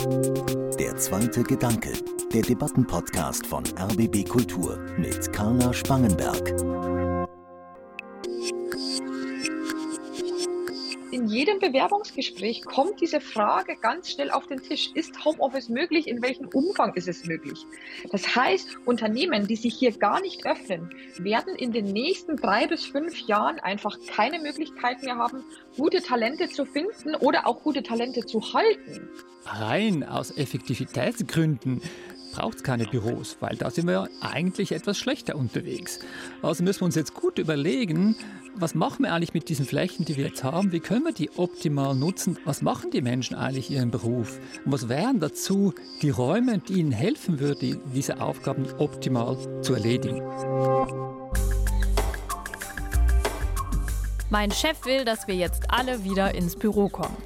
Der zweite Gedanke, der Debattenpodcast von RBB Kultur mit Carla Spangenberg. In jedem Bewerbungsgespräch kommt diese Frage ganz schnell auf den Tisch. Ist Homeoffice möglich? In welchem Umfang ist es möglich? Das heißt, Unternehmen, die sich hier gar nicht öffnen, werden in den nächsten drei bis fünf Jahren einfach keine Möglichkeit mehr haben, gute Talente zu finden oder auch gute Talente zu halten. Rein aus Effektivitätsgründen braucht es keine Büros, weil da sind wir eigentlich etwas schlechter unterwegs. Also müssen wir uns jetzt gut überlegen, was machen wir eigentlich mit diesen Flächen, die wir jetzt haben? Wie können wir die optimal nutzen? Was machen die Menschen eigentlich ihren Beruf? Und was wären dazu die Räume, die ihnen helfen würden, diese Aufgaben optimal zu erledigen? Mein Chef will, dass wir jetzt alle wieder ins Büro kommen.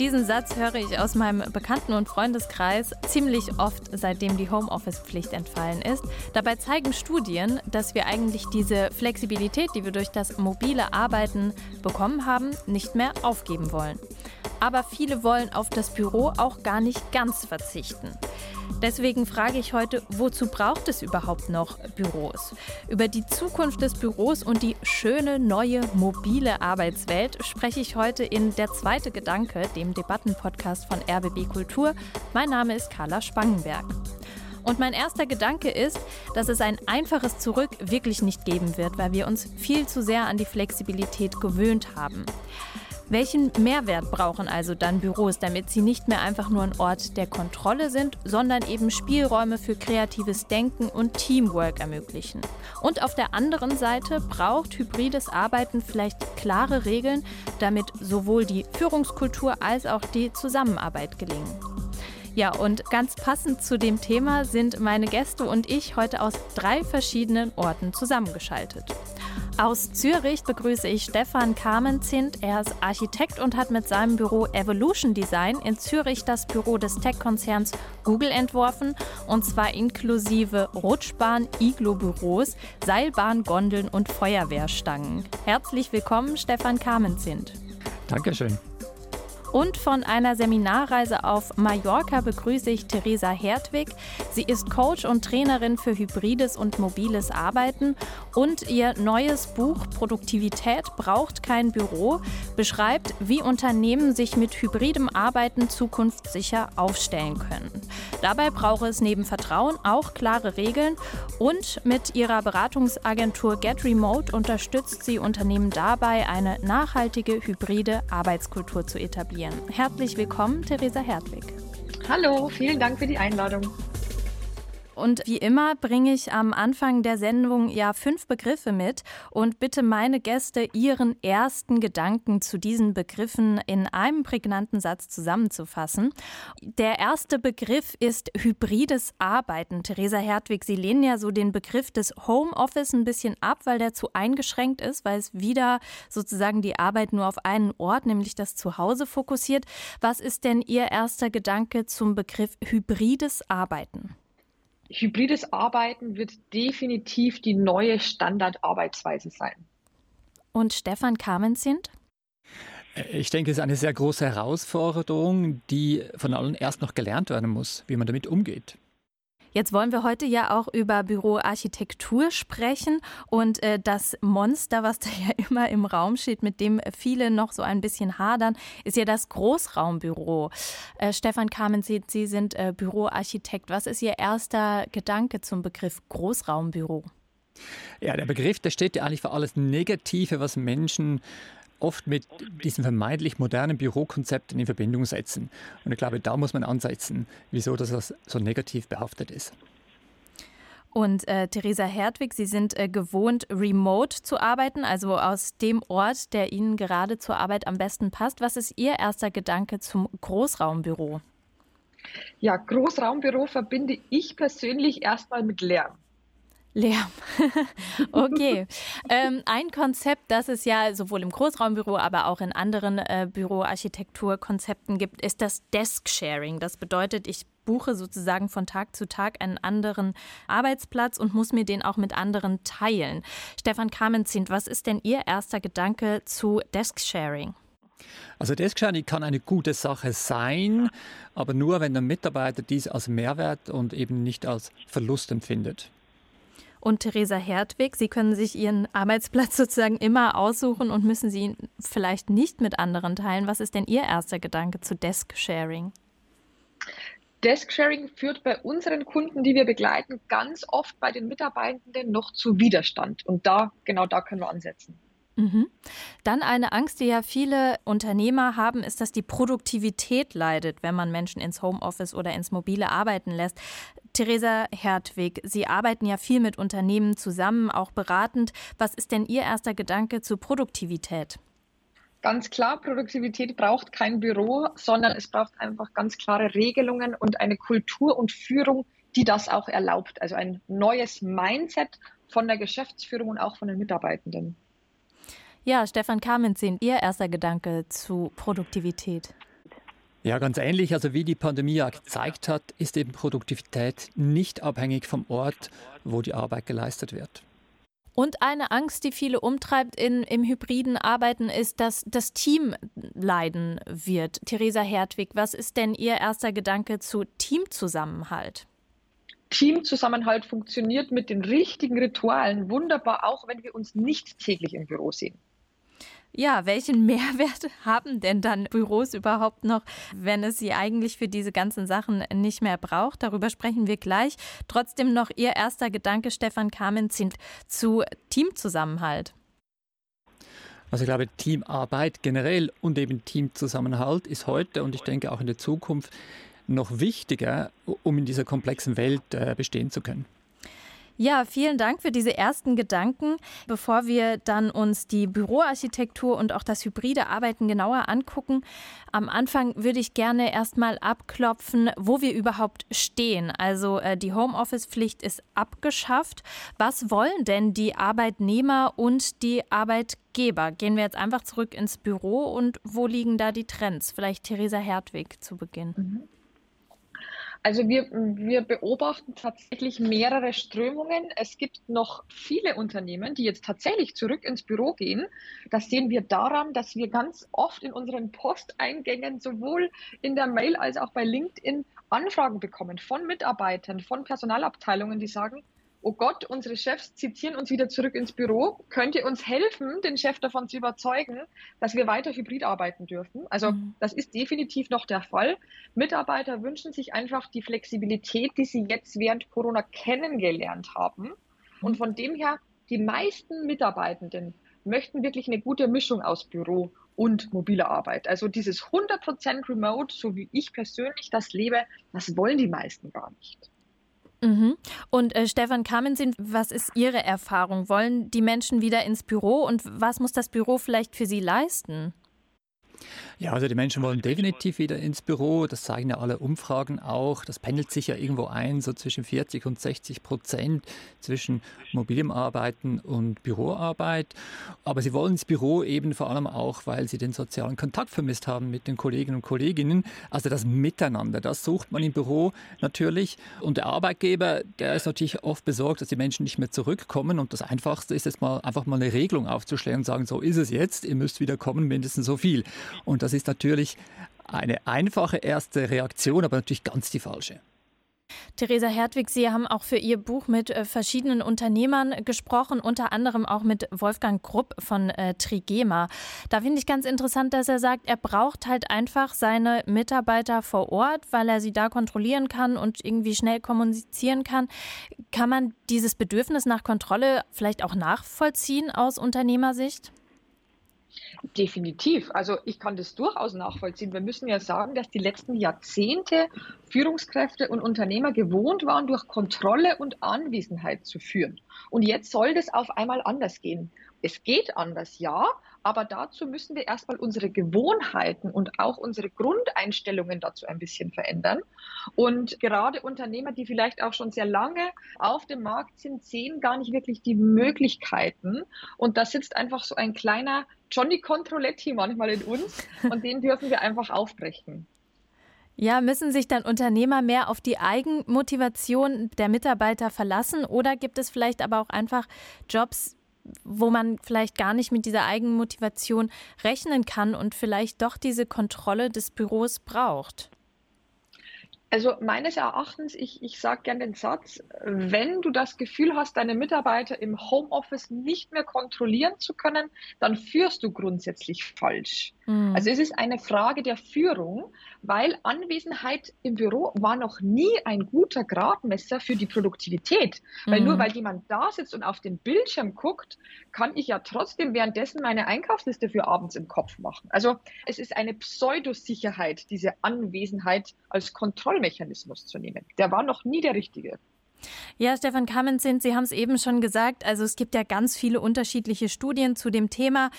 Diesen Satz höre ich aus meinem Bekannten- und Freundeskreis ziemlich oft, seitdem die Homeoffice-Pflicht entfallen ist. Dabei zeigen Studien, dass wir eigentlich diese Flexibilität, die wir durch das mobile Arbeiten bekommen haben, nicht mehr aufgeben wollen. Aber viele wollen auf das Büro auch gar nicht ganz verzichten. Deswegen frage ich heute, wozu braucht es überhaupt noch Büros? Über die Zukunft des Büros und die schöne neue mobile Arbeitswelt spreche ich heute in Der zweite Gedanke, dem Debattenpodcast von RBB Kultur. Mein Name ist Carla Spangenberg. Und mein erster Gedanke ist, dass es ein einfaches Zurück wirklich nicht geben wird, weil wir uns viel zu sehr an die Flexibilität gewöhnt haben. Welchen Mehrwert brauchen also dann Büros, damit sie nicht mehr einfach nur ein Ort der Kontrolle sind, sondern eben Spielräume für kreatives Denken und Teamwork ermöglichen? Und auf der anderen Seite braucht hybrides Arbeiten vielleicht klare Regeln, damit sowohl die Führungskultur als auch die Zusammenarbeit gelingen. Ja, und ganz passend zu dem Thema sind meine Gäste und ich heute aus drei verschiedenen Orten zusammengeschaltet. Aus Zürich begrüße ich Stefan Kamenzint. Er ist Architekt und hat mit seinem Büro Evolution Design in Zürich das Büro des Tech-Konzerns Google entworfen. Und zwar inklusive Rutschbahn, Iglo-Büros, Seilbahn, Gondeln und Feuerwehrstangen. Herzlich willkommen, Stefan Kamenzint. Dankeschön. Und von einer Seminarreise auf Mallorca begrüße ich Theresa Hertwig. Sie ist Coach und Trainerin für hybrides und mobiles Arbeiten und ihr neues Buch Produktivität braucht kein Büro beschreibt, wie Unternehmen sich mit hybridem Arbeiten zukunftssicher aufstellen können. Dabei brauche es neben Vertrauen auch klare Regeln und mit ihrer Beratungsagentur Get Remote unterstützt sie Unternehmen dabei, eine nachhaltige hybride Arbeitskultur zu etablieren inspirieren. Herzlich willkommen, Theresa Hertwig. Hallo, vielen Dank für die Einladung. Und wie immer bringe ich am Anfang der Sendung ja fünf Begriffe mit und bitte meine Gäste, ihren ersten Gedanken zu diesen Begriffen in einem prägnanten Satz zusammenzufassen. Der erste Begriff ist hybrides Arbeiten. Theresa Hertwig, Sie lehnen ja so den Begriff des Homeoffice ein bisschen ab, weil der zu eingeschränkt ist, weil es wieder sozusagen die Arbeit nur auf einen Ort, nämlich das Zuhause, fokussiert. Was ist denn Ihr erster Gedanke zum Begriff hybrides Arbeiten? Hybrides Arbeiten wird definitiv die neue Standardarbeitsweise sein. Und Stefan Kamenzind? Ich denke, es ist eine sehr große Herausforderung, die von allen erst noch gelernt werden muss, wie man damit umgeht. Jetzt wollen wir heute ja auch über Büroarchitektur sprechen und äh, das Monster, was da ja immer im Raum steht, mit dem viele noch so ein bisschen hadern, ist ja das Großraumbüro. Äh, Stefan Kamen, Sie, Sie sind äh, Büroarchitekt. Was ist Ihr erster Gedanke zum Begriff Großraumbüro? Ja, der Begriff, der steht ja eigentlich für alles Negative, was Menschen oft mit diesen vermeintlich modernen Bürokonzepten in Verbindung setzen. Und ich glaube, da muss man ansetzen, wieso das so negativ behaftet ist. Und äh, Theresa Hertwig, Sie sind äh, gewohnt, remote zu arbeiten, also aus dem Ort, der Ihnen gerade zur Arbeit am besten passt. Was ist Ihr erster Gedanke zum Großraumbüro? Ja, Großraumbüro verbinde ich persönlich erstmal mit Lärm. Lärm. okay. ähm, ein Konzept, das es ja sowohl im Großraumbüro, aber auch in anderen äh, Büroarchitekturkonzepten gibt, ist das Desk-Sharing. Das bedeutet, ich buche sozusagen von Tag zu Tag einen anderen Arbeitsplatz und muss mir den auch mit anderen teilen. Stefan Kamenzint, was ist denn Ihr erster Gedanke zu Desk-Sharing? Also Desk-Sharing kann eine gute Sache sein, aber nur, wenn der Mitarbeiter dies als Mehrwert und eben nicht als Verlust empfindet. Und Theresa Hertwig, Sie können sich Ihren Arbeitsplatz sozusagen immer aussuchen und müssen Sie ihn vielleicht nicht mit anderen teilen. Was ist denn Ihr erster Gedanke zu Desk-Sharing? Desk-Sharing führt bei unseren Kunden, die wir begleiten, ganz oft bei den Mitarbeitenden noch zu Widerstand. Und da, genau da können wir ansetzen. Mhm. Dann eine Angst, die ja viele Unternehmer haben, ist, dass die Produktivität leidet, wenn man Menschen ins Homeoffice oder ins mobile Arbeiten lässt. Theresa Hertwig, Sie arbeiten ja viel mit Unternehmen zusammen, auch beratend. Was ist denn Ihr erster Gedanke zu Produktivität? Ganz klar, Produktivität braucht kein Büro, sondern es braucht einfach ganz klare Regelungen und eine Kultur und Führung, die das auch erlaubt. Also ein neues Mindset von der Geschäftsführung und auch von den Mitarbeitenden. Ja, Stefan Kamenz, Ihr erster Gedanke zu Produktivität? Ja, ganz ähnlich. Also wie die Pandemie ja gezeigt hat, ist eben Produktivität nicht abhängig vom Ort, wo die Arbeit geleistet wird. Und eine Angst, die viele umtreibt in, im hybriden Arbeiten, ist, dass das Team leiden wird. Theresa Hertwig, was ist denn Ihr erster Gedanke zu Teamzusammenhalt? Teamzusammenhalt funktioniert mit den richtigen Ritualen wunderbar, auch wenn wir uns nicht täglich im Büro sehen. Ja, welchen Mehrwert haben denn dann Büros überhaupt noch, wenn es sie eigentlich für diese ganzen Sachen nicht mehr braucht? Darüber sprechen wir gleich. Trotzdem noch Ihr erster Gedanke, Stefan Kamenzind, zu Teamzusammenhalt. Also ich glaube, Teamarbeit generell und eben Teamzusammenhalt ist heute und ich denke auch in der Zukunft noch wichtiger, um in dieser komplexen Welt äh, bestehen zu können. Ja, vielen Dank für diese ersten Gedanken. Bevor wir dann uns die Büroarchitektur und auch das hybride Arbeiten genauer angucken, am Anfang würde ich gerne erstmal abklopfen, wo wir überhaupt stehen. Also äh, die Homeoffice-Pflicht ist abgeschafft. Was wollen denn die Arbeitnehmer und die Arbeitgeber? Gehen wir jetzt einfach zurück ins Büro und wo liegen da die Trends? Vielleicht Theresa Hertwig zu Beginn. Mhm. Also wir, wir beobachten tatsächlich mehrere Strömungen. Es gibt noch viele Unternehmen, die jetzt tatsächlich zurück ins Büro gehen. Das sehen wir daran, dass wir ganz oft in unseren Posteingängen sowohl in der Mail als auch bei LinkedIn Anfragen bekommen von Mitarbeitern, von Personalabteilungen, die sagen, oh Gott, unsere Chefs zitieren uns wieder zurück ins Büro. Könnt ihr uns helfen, den Chef davon zu überzeugen, dass wir weiter hybrid arbeiten dürfen? Also mhm. das ist definitiv noch der Fall. Mitarbeiter wünschen sich einfach die Flexibilität, die sie jetzt während Corona kennengelernt haben. Mhm. Und von dem her, die meisten Mitarbeitenden möchten wirklich eine gute Mischung aus Büro und mobile Arbeit. Also dieses 100% Remote, so wie ich persönlich das lebe, das wollen die meisten gar nicht. Mhm. Und äh, Stefan Kamensin, was ist Ihre Erfahrung? Wollen die Menschen wieder ins Büro und was muss das Büro vielleicht für sie leisten? Ja, also die Menschen wollen definitiv wieder ins Büro. Das zeigen ja alle Umfragen auch. Das pendelt sich ja irgendwo ein, so zwischen 40 und 60 Prozent zwischen mobilem Arbeiten und Büroarbeit. Aber sie wollen ins Büro eben vor allem auch, weil sie den sozialen Kontakt vermisst haben mit den Kolleginnen und Kolleginnen. Also das Miteinander, das sucht man im Büro natürlich. Und der Arbeitgeber, der ist natürlich oft besorgt, dass die Menschen nicht mehr zurückkommen. Und das Einfachste ist jetzt mal einfach mal eine Regelung aufzustellen und sagen, so ist es jetzt, ihr müsst wieder kommen, mindestens so viel. Und das ist natürlich eine einfache erste Reaktion, aber natürlich ganz die falsche. Theresa Hertwig, Sie haben auch für Ihr Buch mit äh, verschiedenen Unternehmern gesprochen, unter anderem auch mit Wolfgang Grupp von äh, Trigema. Da finde ich ganz interessant, dass er sagt, er braucht halt einfach seine Mitarbeiter vor Ort, weil er sie da kontrollieren kann und irgendwie schnell kommunizieren kann. Kann man dieses Bedürfnis nach Kontrolle vielleicht auch nachvollziehen aus Unternehmersicht? Definitiv. Also ich kann das durchaus nachvollziehen. Wir müssen ja sagen, dass die letzten Jahrzehnte Führungskräfte und Unternehmer gewohnt waren, durch Kontrolle und Anwesenheit zu führen. Und jetzt soll das auf einmal anders gehen. Es geht anders, ja, aber dazu müssen wir erstmal unsere Gewohnheiten und auch unsere Grundeinstellungen dazu ein bisschen verändern. Und gerade Unternehmer, die vielleicht auch schon sehr lange auf dem Markt sind, sehen gar nicht wirklich die Möglichkeiten. Und da sitzt einfach so ein kleiner Johnny Controletti manchmal in uns und den dürfen wir einfach aufbrechen. Ja, müssen sich dann Unternehmer mehr auf die Eigenmotivation der Mitarbeiter verlassen oder gibt es vielleicht aber auch einfach Jobs, wo man vielleicht gar nicht mit dieser Eigenmotivation rechnen kann und vielleicht doch diese Kontrolle des Büros braucht? Also meines Erachtens, ich, ich sage gerne den Satz, wenn du das Gefühl hast, deine Mitarbeiter im Homeoffice nicht mehr kontrollieren zu können, dann führst du grundsätzlich falsch. Mhm. Also es ist eine Frage der Führung, weil Anwesenheit im Büro war noch nie ein guter Gradmesser für die Produktivität. Mhm. Weil nur weil jemand da sitzt und auf den Bildschirm guckt, kann ich ja trotzdem währenddessen meine Einkaufsliste für abends im Kopf machen. Also es ist eine Pseudosicherheit, diese Anwesenheit als Kontrolle Kontrollmechanismus zu nehmen. Der war noch nie der richtige. Ja, Stefan Kamenzind, Sie haben es eben schon gesagt, also es gibt ja ganz viele unterschiedliche Studien zu dem Thema.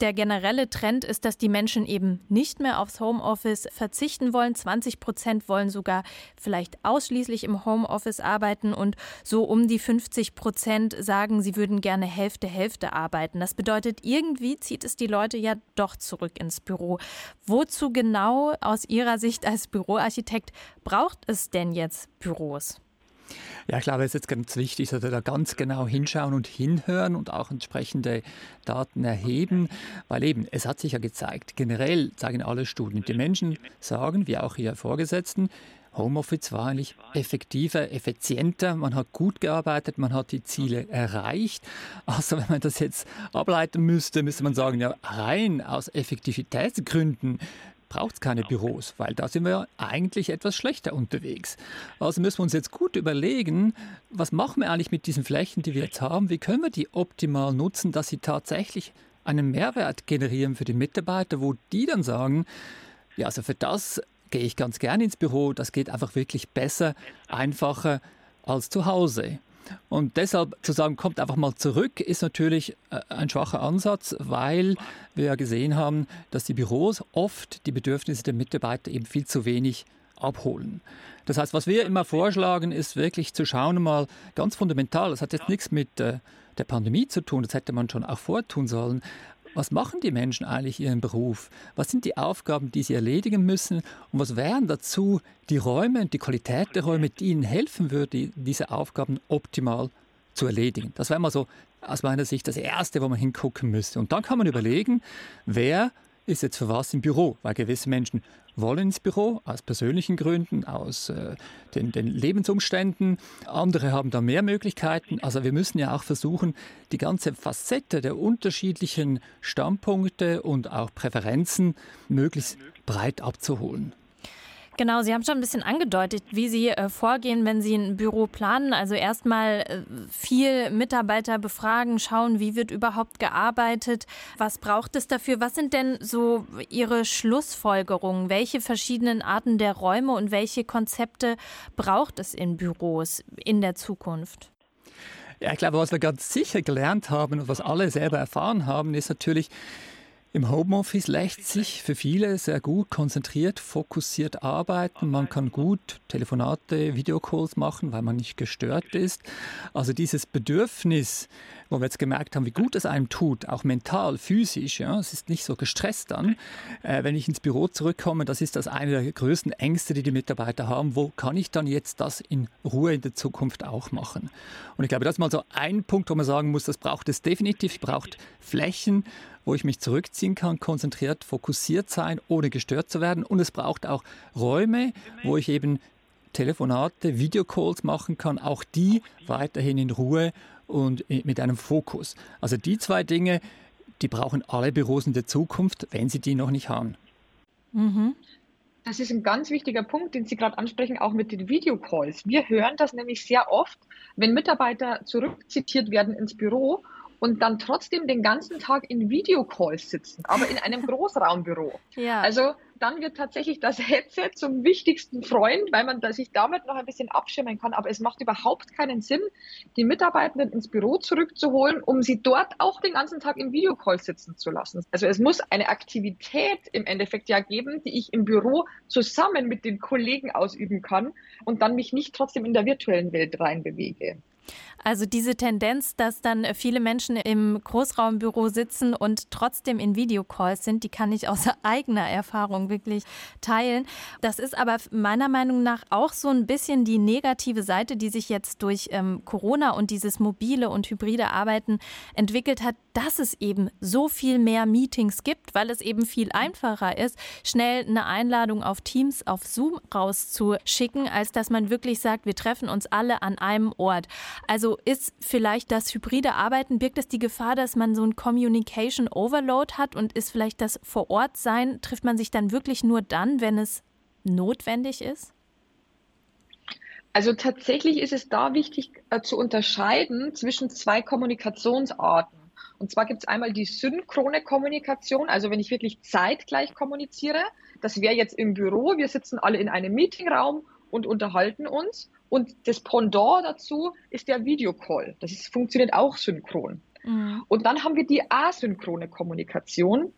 Der generelle Trend ist, dass die Menschen eben nicht mehr aufs Homeoffice verzichten wollen. 20 Prozent wollen sogar vielleicht ausschließlich im Homeoffice arbeiten und so um die 50 Prozent sagen, sie würden gerne Hälfte, Hälfte arbeiten. Das bedeutet, irgendwie zieht es die Leute ja doch zurück ins Büro. Wozu genau aus Ihrer Sicht als Büroarchitekt braucht es denn jetzt Büros? Ja, ich glaube, es ist jetzt ganz wichtig, dass wir da ganz genau hinschauen und hinhören und auch entsprechende Daten erheben, weil eben, es hat sich ja gezeigt, generell zeigen alle Studien, die Menschen sagen, wie auch ihr Vorgesetzten, Homeoffice war eigentlich effektiver, effizienter, man hat gut gearbeitet, man hat die Ziele erreicht. Also wenn man das jetzt ableiten müsste, müsste man sagen, ja, rein aus Effektivitätsgründen braucht es keine Büros, weil da sind wir eigentlich etwas schlechter unterwegs. Also müssen wir uns jetzt gut überlegen, was machen wir eigentlich mit diesen Flächen, die wir jetzt haben? Wie können wir die optimal nutzen, dass sie tatsächlich einen Mehrwert generieren für die Mitarbeiter, wo die dann sagen, ja, also für das gehe ich ganz gerne ins Büro, das geht einfach wirklich besser, einfacher als zu Hause. Und deshalb zu sagen, kommt einfach mal zurück, ist natürlich äh, ein schwacher Ansatz, weil wir ja gesehen haben, dass die Büros oft die Bedürfnisse der Mitarbeiter eben viel zu wenig abholen. Das heißt, was wir immer vorschlagen, ist wirklich zu schauen, mal ganz fundamental, das hat jetzt nichts mit äh, der Pandemie zu tun, das hätte man schon auch vortun sollen, was machen die Menschen eigentlich ihren Beruf? Was sind die Aufgaben, die sie erledigen müssen? Und was wären dazu die Räume und die Qualität der Räume, die ihnen helfen würde, diese Aufgaben optimal zu erledigen? Das wäre mal so aus meiner Sicht das Erste, wo man hingucken müsste. Und dann kann man überlegen, wer ist jetzt für was im Büro, weil gewisse Menschen wollen ins Büro aus persönlichen Gründen, aus äh, den, den, Lebensumständen. Andere haben da mehr Möglichkeiten. Also wir müssen ja auch versuchen, die ganze Facette der unterschiedlichen Standpunkte und auch Präferenzen möglichst breit abzuholen. Genau, Sie haben schon ein bisschen angedeutet, wie Sie äh, vorgehen, wenn Sie ein Büro planen. Also erstmal äh, viel Mitarbeiter befragen, schauen, wie wird überhaupt gearbeitet, was braucht es dafür, was sind denn so Ihre Schlussfolgerungen, welche verschiedenen Arten der Räume und welche Konzepte braucht es in Büros in der Zukunft? Ja, ich glaube, was wir ganz sicher gelernt haben und was alle selber erfahren haben, ist natürlich, im Homeoffice lässt sich für viele sehr gut konzentriert, fokussiert arbeiten. Man kann gut Telefonate, Videocalls machen, weil man nicht gestört ist. Also dieses Bedürfnis, wo wir jetzt gemerkt haben, wie gut es einem tut, auch mental, physisch, ja, es ist nicht so gestresst dann. Äh, wenn ich ins Büro zurückkomme, das ist das eine der größten Ängste, die die Mitarbeiter haben. Wo kann ich dann jetzt das in Ruhe in der Zukunft auch machen? Und ich glaube, das ist mal so ein Punkt, wo man sagen muss, das braucht es definitiv, braucht Flächen wo ich mich zurückziehen kann, konzentriert, fokussiert sein, ohne gestört zu werden. Und es braucht auch Räume, wo ich eben Telefonate, Videocalls machen kann, auch die weiterhin in Ruhe und mit einem Fokus. Also die zwei Dinge, die brauchen alle Büros in der Zukunft, wenn sie die noch nicht haben. Mhm. Das ist ein ganz wichtiger Punkt, den Sie gerade ansprechen, auch mit den Videocalls. Wir hören das nämlich sehr oft, wenn Mitarbeiter zurückzitiert werden ins Büro und dann trotzdem den ganzen Tag in Videocalls sitzen, aber in einem Großraumbüro. Ja. Also dann wird tatsächlich das Headset zum wichtigsten Freund, weil man sich damit noch ein bisschen abschirmen kann. Aber es macht überhaupt keinen Sinn, die Mitarbeitenden ins Büro zurückzuholen, um sie dort auch den ganzen Tag im Videocall sitzen zu lassen. Also es muss eine Aktivität im Endeffekt ja geben, die ich im Büro zusammen mit den Kollegen ausüben kann und dann mich nicht trotzdem in der virtuellen Welt reinbewege. Also diese Tendenz, dass dann viele Menschen im Großraumbüro sitzen und trotzdem in Videocalls sind, die kann ich aus eigener Erfahrung wirklich teilen. Das ist aber meiner Meinung nach auch so ein bisschen die negative Seite, die sich jetzt durch ähm, Corona und dieses mobile und hybride Arbeiten entwickelt hat, dass es eben so viel mehr Meetings gibt, weil es eben viel einfacher ist, schnell eine Einladung auf Teams, auf Zoom rauszuschicken, als dass man wirklich sagt, wir treffen uns alle an einem Ort. Also ist vielleicht das hybride Arbeiten, birgt es die Gefahr, dass man so ein Communication Overload hat und ist vielleicht das vor Ort sein, trifft man sich dann wirklich nur dann, wenn es notwendig ist? Also tatsächlich ist es da wichtig äh, zu unterscheiden zwischen zwei Kommunikationsarten. Und zwar gibt es einmal die synchrone Kommunikation, also wenn ich wirklich zeitgleich kommuniziere. Das wäre jetzt im Büro, wir sitzen alle in einem Meetingraum und unterhalten uns. Und das Pendant dazu ist der Videocall. Das ist, funktioniert auch synchron. Mhm. Und dann haben wir die asynchrone Kommunikation,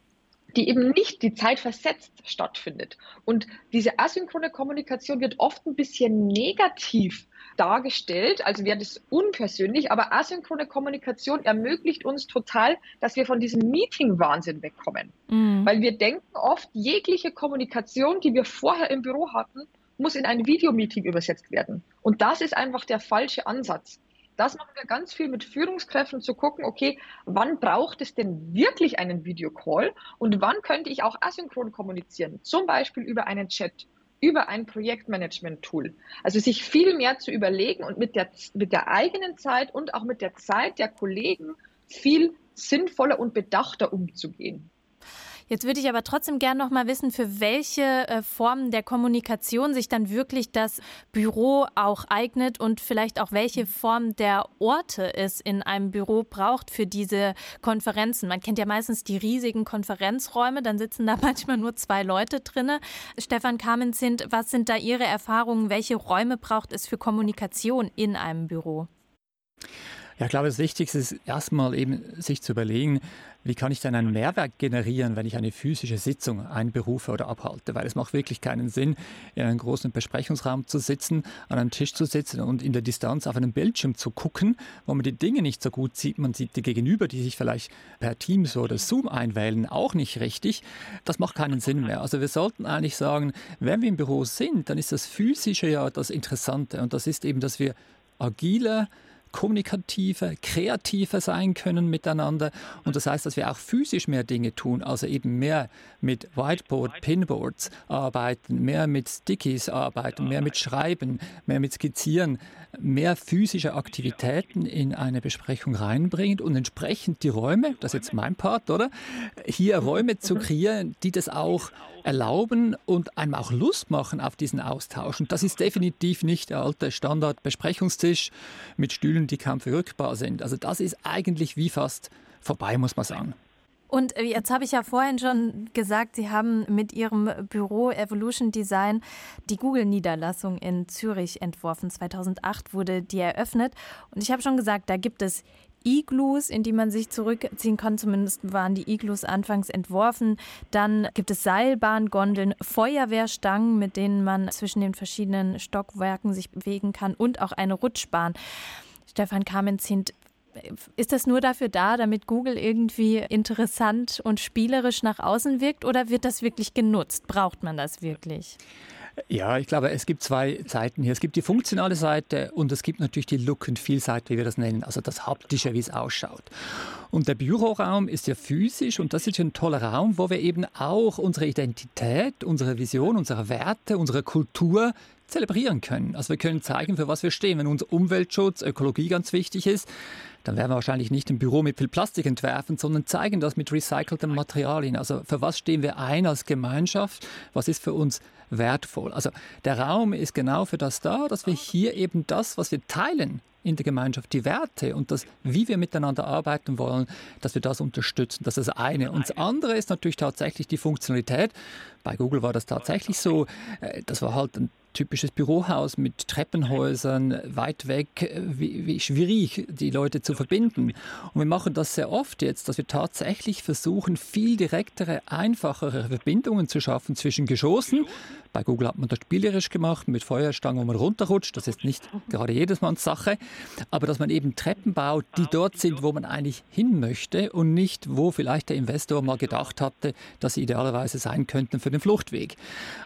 die eben nicht die Zeit versetzt stattfindet. Und diese asynchrone Kommunikation wird oft ein bisschen negativ dargestellt, als wäre das unpersönlich, aber asynchrone Kommunikation ermöglicht uns total, dass wir von diesem Meeting-Wahnsinn wegkommen. Mhm. Weil wir denken oft, jegliche Kommunikation, die wir vorher im Büro hatten, muss in ein Videomeeting übersetzt werden. Und das ist einfach der falsche Ansatz. Das machen wir ganz viel mit Führungskräften zu gucken, okay, wann braucht es denn wirklich einen Videocall und wann könnte ich auch asynchron kommunizieren? Zum Beispiel über einen Chat, über ein Projektmanagement-Tool. Also sich viel mehr zu überlegen und mit der, mit der eigenen Zeit und auch mit der Zeit der Kollegen viel sinnvoller und bedachter umzugehen. Jetzt würde ich aber trotzdem gerne noch mal wissen, für welche äh, Formen der Kommunikation sich dann wirklich das Büro auch eignet und vielleicht auch welche Form der Orte es in einem Büro braucht für diese Konferenzen. Man kennt ja meistens die riesigen Konferenzräume, dann sitzen da manchmal nur zwei Leute drinne. Stefan Kamenzind, was sind da Ihre Erfahrungen? Welche Räume braucht es für Kommunikation in einem Büro? Ja, ich glaube, das Wichtigste ist erstmal eben sich zu überlegen, wie kann ich denn einen Mehrwert generieren, wenn ich eine physische Sitzung einberufe oder abhalte? Weil es macht wirklich keinen Sinn, in einem großen Besprechungsraum zu sitzen, an einem Tisch zu sitzen und in der Distanz auf einem Bildschirm zu gucken, wo man die Dinge nicht so gut sieht. Man sieht die Gegenüber, die sich vielleicht per Teams oder Zoom einwählen, auch nicht richtig. Das macht keinen Sinn mehr. Also wir sollten eigentlich sagen, wenn wir im Büro sind, dann ist das Physische ja das Interessante. Und das ist eben, dass wir agiler, kommunikativer, kreativer sein können miteinander. Und das heißt, dass wir auch physisch mehr Dinge tun, also eben mehr mit Whiteboard, Pinboards arbeiten, mehr mit Stickies arbeiten, mehr mit Schreiben, mehr mit Skizzieren, mehr physische Aktivitäten in eine Besprechung reinbringen und entsprechend die Räume, das ist jetzt mein Part, oder? Hier Räume zu kreieren, die das auch erlauben und einem auch Lust machen auf diesen Austausch. Und das ist definitiv nicht der alte Standard-Besprechungstisch mit Stühlen, die kaum verrückbar sind. Also das ist eigentlich wie fast vorbei, muss man sagen. Und äh, jetzt habe ich ja vorhin schon gesagt, Sie haben mit Ihrem Büro Evolution Design die Google-Niederlassung in Zürich entworfen. 2008 wurde die eröffnet. Und ich habe schon gesagt, da gibt es Igloos, in die man sich zurückziehen kann. Zumindest waren die Igloos anfangs entworfen. Dann gibt es Seilbahngondeln, Feuerwehrstangen, mit denen man zwischen den verschiedenen Stockwerken sich bewegen kann und auch eine Rutschbahn. Stefan Kamenzint, ist das nur dafür da, damit Google irgendwie interessant und spielerisch nach außen wirkt oder wird das wirklich genutzt? Braucht man das wirklich? Ja, ich glaube, es gibt zwei Seiten hier. Es gibt die funktionale Seite und es gibt natürlich die Look and Feel Seite, wie wir das nennen, also das haptische, wie es ausschaut. Und der Büroraum ist ja physisch und das ist ein toller Raum, wo wir eben auch unsere Identität, unsere Vision, unsere Werte, unsere Kultur zelebrieren können. Also wir können zeigen, für was wir stehen. Wenn uns Umweltschutz, Ökologie ganz wichtig ist, dann werden wir wahrscheinlich nicht ein Büro mit viel Plastik entwerfen, sondern zeigen das mit recycelten Materialien. Also für was stehen wir ein als Gemeinschaft? Was ist für uns wertvoll? Also der Raum ist genau für das da, dass wir hier eben das, was wir teilen, in der Gemeinschaft, die Werte und das, wie wir miteinander arbeiten wollen, dass wir das unterstützen. Das ist das eine. Und das andere ist natürlich tatsächlich die Funktionalität. Bei Google war das tatsächlich so. Äh, das war halt ein typisches Bürohaus mit Treppenhäusern weit weg, wie, wie, schwierig die Leute zu verbinden. Und wir machen das sehr oft jetzt, dass wir tatsächlich versuchen, viel direktere, einfachere Verbindungen zu schaffen zwischen Geschossen. Bei Google hat man das spielerisch gemacht, mit Feuerstangen, wo man runterrutscht. Das ist nicht gerade jedermanns Sache. Aber dass man eben Treppen baut, die dort sind, wo man eigentlich hin möchte und nicht, wo vielleicht der Investor mal gedacht hatte, dass sie idealerweise sein könnten für den Fluchtweg.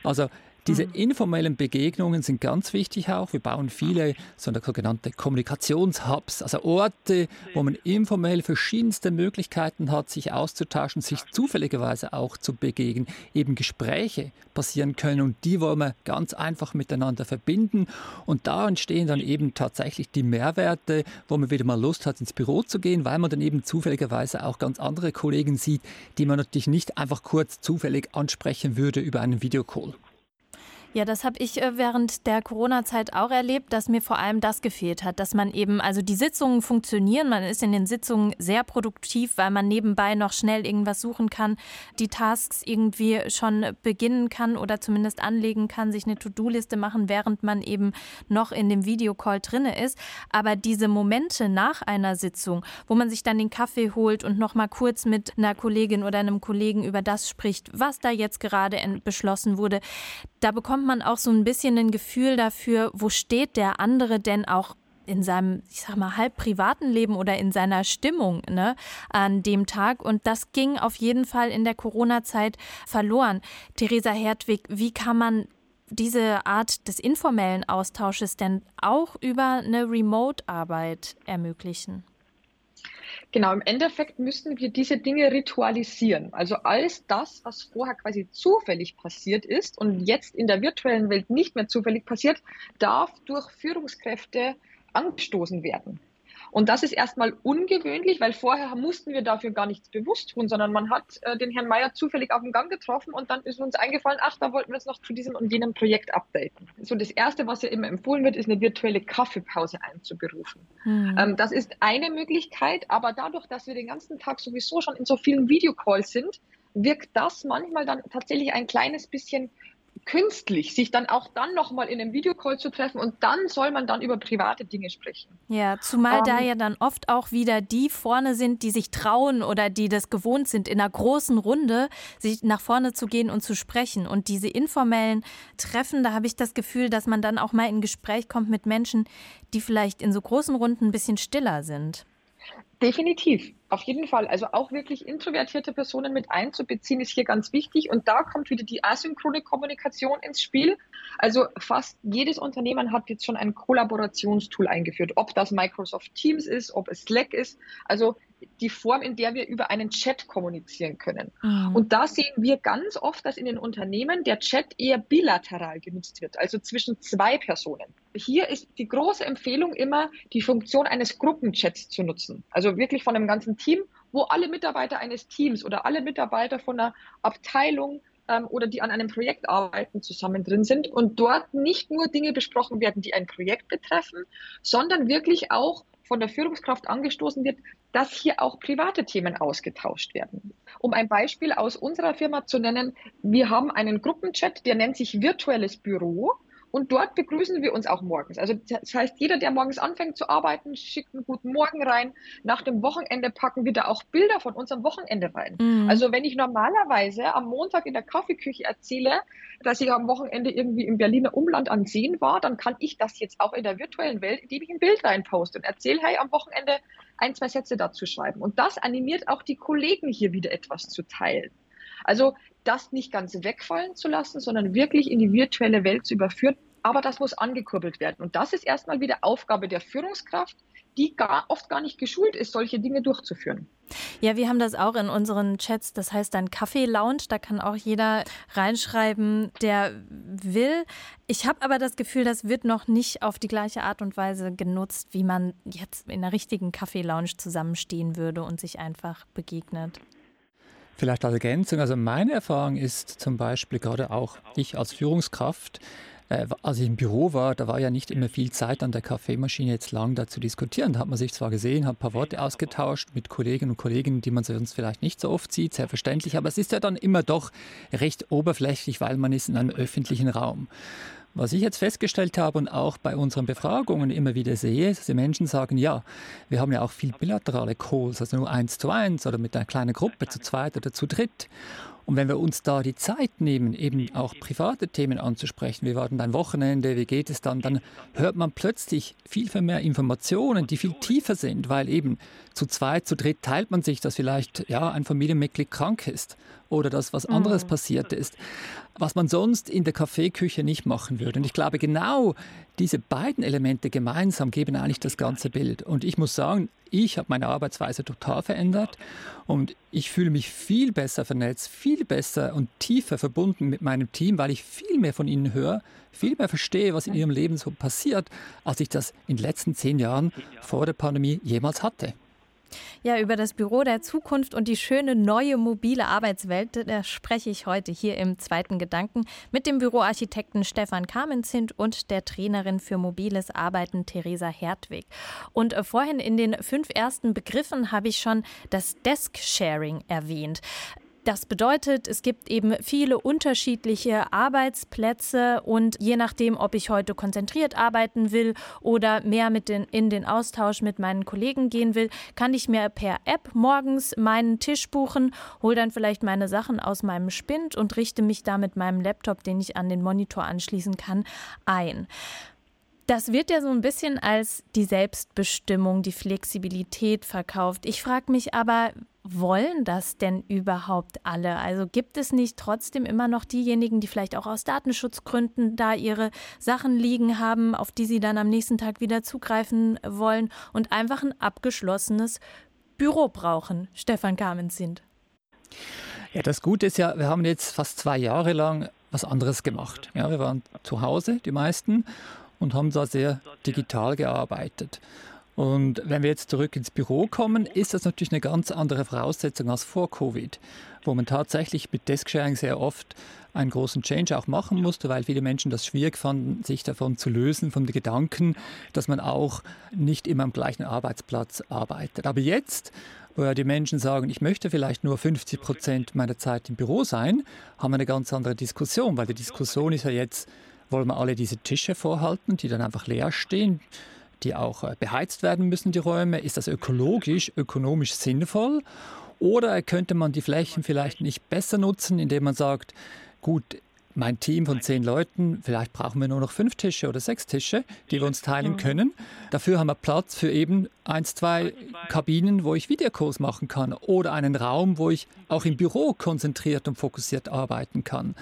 Also diese mhm. informellen Begegnungen sind ganz wichtig auch. Wir bauen viele sogenannte Kommunikationshubs, also Orte, wo man informell verschiedenste Möglichkeiten hat, sich auszutauschen, sich zufälligerweise auch zu begegnen, eben Gespräche passieren können und die wollen wir ganz einfach miteinander verbinden und da entstehen dann eben tatsächlich die Mehrwerte, wo man wieder mal Lust hat, ins Büro zu gehen, weil man dann eben zufälligerweise auch ganz andere Kollegen sieht, die man natürlich nicht einfach kurz zufällig ansprechen würde über einen Videocall. Ja, das habe ich äh, während der Corona-Zeit auch erlebt, dass mir vor allem das gefehlt hat, dass man eben, also die Sitzungen funktionieren, man ist in den Sitzungen sehr produktiv, weil man nebenbei noch schnell irgendwas suchen kann, die Tasks irgendwie schon beginnen kann oder zumindest anlegen kann, sich eine To-Do-Liste machen, während man eben noch in dem Videocall drinne ist. Aber diese Momente nach einer Sitzung, wo man sich dann den Kaffee holt und noch mal kurz mit einer Kollegin oder einem Kollegen über das spricht, was da jetzt gerade beschlossen wurde, da bekommt man auch so ein bisschen ein Gefühl dafür, wo steht der andere denn auch in seinem, ich sag mal, halb privaten Leben oder in seiner Stimmung ne, an dem Tag. Und das ging auf jeden Fall in der Corona-Zeit verloren. Theresa Hertwig, wie kann man diese Art des informellen Austausches denn auch über eine Remote-Arbeit ermöglichen? Genau, im Endeffekt müssten wir diese Dinge ritualisieren. Also alles das, was vorher quasi zufällig passiert ist und jetzt in der virtuellen Welt nicht mehr zufällig passiert, darf durch Führungskräfte angestoßen werden. Und das ist erstmal ungewöhnlich, weil vorher mussten wir dafür gar nichts bewusst tun, sondern man hat äh, den Herrn Mayer zufällig auf dem Gang getroffen und dann ist uns eingefallen, ach, da wollten wir uns noch zu diesem und jenem Projekt updaten. So das Erste, was ja immer empfohlen wird, ist eine virtuelle Kaffeepause einzuberufen. Mhm. Ähm, das ist eine Möglichkeit, aber dadurch, dass wir den ganzen Tag sowieso schon in so vielen Videocalls sind, wirkt das manchmal dann tatsächlich ein kleines bisschen künstlich, sich dann auch dann nochmal in einem Videocall zu treffen und dann soll man dann über private Dinge sprechen. Ja, zumal um, da ähm, ja dann oft auch wieder die vorne sind, die sich trauen oder die das gewohnt sind, in einer großen Runde sich nach vorne zu gehen und zu sprechen. Und diese informellen Treffen, da habe ich das Gefühl, dass man dann auch mal in Gespräch kommt mit Menschen, die vielleicht in so großen Runden ein bisschen stiller sind. Definitiv, auf jeden Fall. Also auch wirklich introvertierte Personen mit einzubeziehen, ist hier ganz wichtig. Und da kommt wieder die asynchrone Kommunikation ins Spiel. Also fast jedes Unternehmen hat jetzt schon ein Kollaborationstool eingeführt, ob das Microsoft Teams ist, ob es Slack ist. Also die Form, in der wir über einen Chat kommunizieren können. Mhm. Und da sehen wir ganz oft, dass in den Unternehmen der Chat eher bilateral genutzt wird, also zwischen zwei Personen. Hier ist die große Empfehlung immer, die Funktion eines Gruppenchats zu nutzen. Also wirklich von einem ganzen Team, wo alle Mitarbeiter eines Teams oder alle Mitarbeiter von einer Abteilung ähm, oder die an einem Projekt arbeiten, zusammen drin sind und dort nicht nur Dinge besprochen werden, die ein Projekt betreffen, sondern wirklich auch von der Führungskraft angestoßen wird, dass hier auch private Themen ausgetauscht werden. Um ein Beispiel aus unserer Firma zu nennen, wir haben einen Gruppenchat, der nennt sich virtuelles Büro. Und dort begrüßen wir uns auch morgens. Also das heißt, jeder, der morgens anfängt zu arbeiten, schickt einen guten Morgen rein. Nach dem Wochenende packen wir da auch Bilder von unserem Wochenende rein. Mhm. Also wenn ich normalerweise am Montag in der Kaffeeküche erzähle, dass ich am Wochenende irgendwie im Berliner Umland an Seen war, dann kann ich das jetzt auch in der virtuellen Welt, indem ich ein Bild reinposte und erzähle, hey, am Wochenende ein, zwei Sätze dazu schreiben. Und das animiert auch die Kollegen hier wieder etwas zu teilen. Also das nicht ganz wegfallen zu lassen, sondern wirklich in die virtuelle Welt zu überführen. Aber das muss angekurbelt werden. Und das ist erstmal wieder Aufgabe der Führungskraft, die gar, oft gar nicht geschult ist, solche Dinge durchzuführen. Ja, wir haben das auch in unseren Chats, das heißt dann Kaffee-Lounge, da kann auch jeder reinschreiben, der will. Ich habe aber das Gefühl, das wird noch nicht auf die gleiche Art und Weise genutzt, wie man jetzt in einer richtigen Kaffee-Lounge zusammenstehen würde und sich einfach begegnet. Vielleicht als Ergänzung, also meine Erfahrung ist zum Beispiel gerade auch ich als Führungskraft, äh, als ich im Büro war, da war ja nicht immer viel Zeit an der Kaffeemaschine jetzt lang da zu diskutieren. Da hat man sich zwar gesehen, hat ein paar Worte ausgetauscht mit Kolleginnen und Kollegen, die man sonst vielleicht nicht so oft sieht, selbstverständlich, aber es ist ja dann immer doch recht oberflächlich, weil man ist in einem öffentlichen Raum. Was ich jetzt festgestellt habe und auch bei unseren Befragungen immer wieder sehe, ist, dass die Menschen sagen, ja, wir haben ja auch viel bilaterale Calls, also nur eins zu eins oder mit einer kleinen Gruppe, zu zweit oder zu dritt. Und wenn wir uns da die Zeit nehmen, eben auch private Themen anzusprechen, wie war denn dein Wochenende, wie geht es dann, dann hört man plötzlich viel, viel mehr Informationen, die viel tiefer sind, weil eben zu zweit, zu dritt teilt man sich, dass vielleicht ja, ein Familienmitglied krank ist oder dass was anderes mhm. passiert ist, was man sonst in der Kaffeeküche nicht machen würde. Und ich glaube, genau diese beiden Elemente gemeinsam geben eigentlich das ganze Bild. Und ich muss sagen, ich habe meine Arbeitsweise total verändert und ich fühle mich viel besser vernetzt, viel besser und tiefer verbunden mit meinem Team, weil ich viel mehr von ihnen höre, viel mehr verstehe, was in ihrem Leben so passiert, als ich das in den letzten zehn Jahren vor der Pandemie jemals hatte. Ja, über das Büro der Zukunft und die schöne neue mobile Arbeitswelt, da spreche ich heute hier im zweiten Gedanken mit dem Büroarchitekten Stefan Kamenzind und der Trainerin für mobiles Arbeiten Theresa Hertwig. Und äh, vorhin in den fünf ersten Begriffen habe ich schon das Desk-Sharing erwähnt. Das bedeutet, es gibt eben viele unterschiedliche Arbeitsplätze und je nachdem, ob ich heute konzentriert arbeiten will oder mehr mit den, in den Austausch mit meinen Kollegen gehen will, kann ich mir per App morgens meinen Tisch buchen, hole dann vielleicht meine Sachen aus meinem Spind und richte mich da mit meinem Laptop, den ich an den Monitor anschließen kann, ein. Das wird ja so ein bisschen als die Selbstbestimmung, die Flexibilität verkauft. Ich frage mich aber, wollen das denn überhaupt alle? Also gibt es nicht trotzdem immer noch diejenigen, die vielleicht auch aus Datenschutzgründen da ihre Sachen liegen haben, auf die sie dann am nächsten Tag wieder zugreifen wollen und einfach ein abgeschlossenes Büro brauchen? Stefan Kamens sind. Ja, das Gute ist ja, wir haben jetzt fast zwei Jahre lang was anderes gemacht. Ja, wir waren zu Hause, die meisten, und haben da sehr digital gearbeitet. Und wenn wir jetzt zurück ins Büro kommen, ist das natürlich eine ganz andere Voraussetzung als vor Covid, wo man tatsächlich mit Desk-Sharing sehr oft einen großen Change auch machen musste, weil viele Menschen das schwierig fanden, sich davon zu lösen, von den Gedanken, dass man auch nicht immer am gleichen Arbeitsplatz arbeitet. Aber jetzt, wo ja die Menschen sagen, ich möchte vielleicht nur 50 Prozent meiner Zeit im Büro sein, haben wir eine ganz andere Diskussion, weil die Diskussion ist ja jetzt, wollen wir alle diese Tische vorhalten, die dann einfach leer stehen? Die auch äh, beheizt werden müssen, die Räume? Ist das ökologisch, ökonomisch sinnvoll? Oder könnte man die Flächen vielleicht nicht besser nutzen, indem man sagt, gut, mein Team von zehn Leuten, vielleicht brauchen wir nur noch fünf Tische oder sechs Tische, die wir uns teilen können. Dafür haben wir Platz für eben eins, zwei Kabinen, wo ich Videokurs machen kann oder einen Raum, wo ich auch im Büro konzentriert und fokussiert arbeiten kann.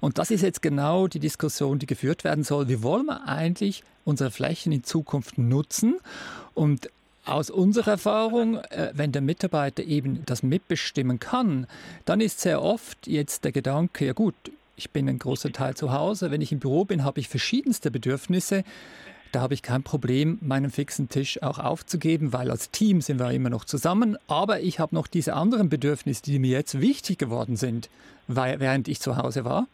Und das ist jetzt genau die Diskussion, die geführt werden soll. Wie wollen wir eigentlich unsere Flächen in Zukunft nutzen? Und aus unserer Erfahrung, äh, wenn der Mitarbeiter eben das mitbestimmen kann, dann ist sehr oft jetzt der Gedanke, ja gut, ich bin ein großer Teil zu Hause. Wenn ich im Büro bin, habe ich verschiedenste Bedürfnisse. Da habe ich kein Problem, meinen fixen Tisch auch aufzugeben, weil als Team sind wir immer noch zusammen. Aber ich habe noch diese anderen Bedürfnisse, die mir jetzt wichtig geworden sind, während ich zu Hause war.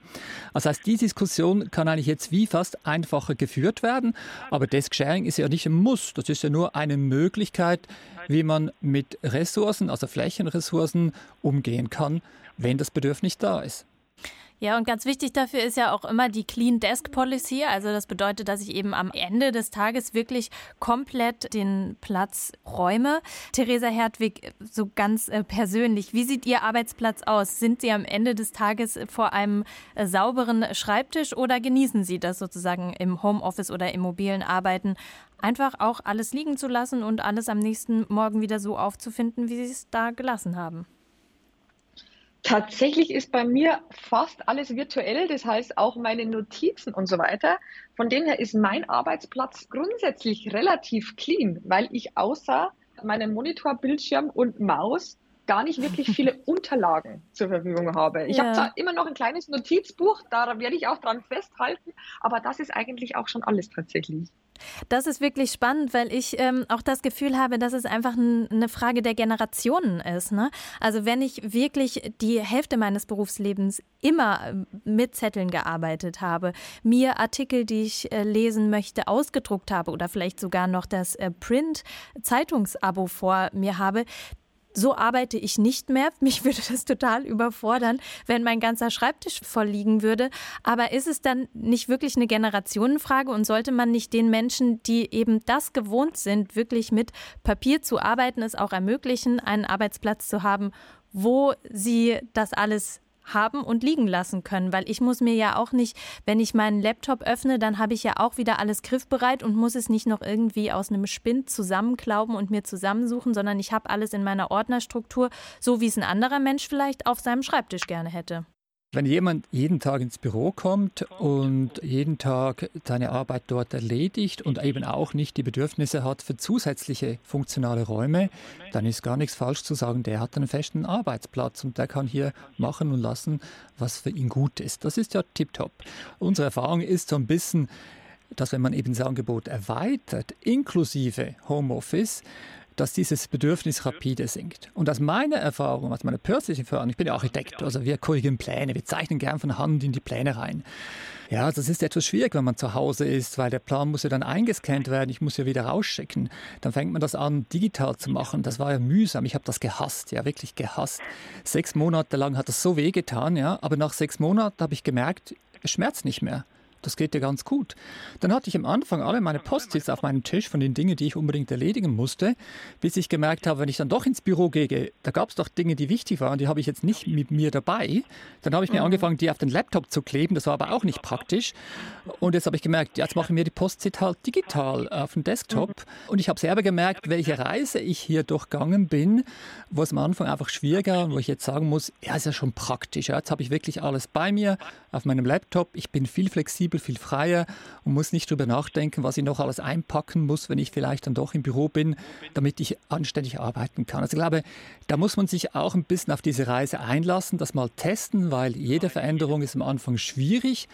Das heißt, die Diskussion kann eigentlich jetzt wie fast einfacher geführt werden. Aber Desk Sharing ist ja nicht ein Muss. Das ist ja nur eine Möglichkeit, wie man mit Ressourcen, also Flächenressourcen, umgehen kann, wenn das Bedürfnis da ist. Ja, und ganz wichtig dafür ist ja auch immer die Clean Desk Policy. Also das bedeutet, dass ich eben am Ende des Tages wirklich komplett den Platz räume. Theresa Hertwig, so ganz äh, persönlich, wie sieht Ihr Arbeitsplatz aus? Sind Sie am Ende des Tages vor einem äh, sauberen Schreibtisch oder genießen Sie das sozusagen im Homeoffice oder im mobilen Arbeiten? Einfach auch alles liegen zu lassen und alles am nächsten Morgen wieder so aufzufinden, wie Sie es da gelassen haben. Tatsächlich ist bei mir fast alles virtuell, das heißt auch meine Notizen und so weiter. Von dem her ist mein Arbeitsplatz grundsätzlich relativ clean, weil ich außer meinem Monitor, Bildschirm und Maus gar nicht wirklich viele Unterlagen zur Verfügung habe. Ich ja. habe zwar immer noch ein kleines Notizbuch, da werde ich auch dran festhalten, aber das ist eigentlich auch schon alles tatsächlich. Das ist wirklich spannend, weil ich ähm, auch das Gefühl habe, dass es einfach eine Frage der Generationen ist. Ne? Also wenn ich wirklich die Hälfte meines Berufslebens immer ähm, mit Zetteln gearbeitet habe, mir Artikel, die ich äh, lesen möchte, ausgedruckt habe oder vielleicht sogar noch das äh, Print-Zeitungsabo vor mir habe, so arbeite ich nicht mehr. Mich würde das total überfordern, wenn mein ganzer Schreibtisch voll liegen würde. Aber ist es dann nicht wirklich eine Generationenfrage und sollte man nicht den Menschen, die eben das gewohnt sind, wirklich mit Papier zu arbeiten, es auch ermöglichen, einen Arbeitsplatz zu haben, wo sie das alles haben und liegen lassen können, weil ich muss mir ja auch nicht, wenn ich meinen Laptop öffne, dann habe ich ja auch wieder alles griffbereit und muss es nicht noch irgendwie aus einem Spind zusammenklauben und mir zusammensuchen, sondern ich habe alles in meiner Ordnerstruktur, so wie es ein anderer Mensch vielleicht auf seinem Schreibtisch gerne hätte. Wenn jemand jeden Tag ins Büro kommt und jeden Tag seine Arbeit dort erledigt und eben auch nicht die Bedürfnisse hat für zusätzliche funktionale Räume, dann ist gar nichts falsch zu sagen, der hat einen festen Arbeitsplatz und der kann hier machen und lassen, was für ihn gut ist. Das ist ja tiptop. Unsere Erfahrung ist so ein bisschen, dass wenn man eben das Angebot erweitert, inklusive Homeoffice, dass dieses Bedürfnis rapide sinkt. Und aus meiner Erfahrung, aus meiner persönlichen Erfahrung, ich bin ja Architekt, also wir korrigieren Pläne, wir zeichnen gern von Hand in die Pläne rein. Ja, das ist etwas schwierig, wenn man zu Hause ist, weil der Plan muss ja dann eingescannt werden, ich muss ja wieder rausschicken. Dann fängt man das an, digital zu machen. Das war ja mühsam, ich habe das gehasst, ja, wirklich gehasst. Sechs Monate lang hat das so wehgetan, ja, aber nach sechs Monaten habe ich gemerkt, es schmerzt nicht mehr. Das geht ja ganz gut. Dann hatte ich am Anfang alle meine Post-its auf meinem Tisch von den Dingen, die ich unbedingt erledigen musste, bis ich gemerkt habe, wenn ich dann doch ins Büro gehe, da gab es doch Dinge, die wichtig waren, die habe ich jetzt nicht mit mir dabei. Dann habe ich mir mhm. angefangen, die auf den Laptop zu kleben, das war aber auch nicht praktisch. Und jetzt habe ich gemerkt, jetzt mache ich mir die Post-it halt digital auf dem Desktop. Mhm. Und ich habe selber gemerkt, welche Reise ich hier durchgangen bin, wo es am Anfang einfach schwieriger war und wo ich jetzt sagen muss, ja, ist ja schon praktisch. Ja, jetzt habe ich wirklich alles bei mir auf meinem Laptop. Ich bin viel flexibler flexibel, viel freier und muss nicht darüber nachdenken, was ich noch alles einpacken muss, wenn ich vielleicht dann doch im Büro bin, damit ich anständig arbeiten kann. Also ich glaube, da muss man sich auch ein bisschen auf diese Reise einlassen, das mal testen, weil jede Veränderung ist am Anfang schwierig,